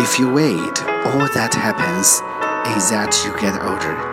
If you wait, all that happens is that you get older.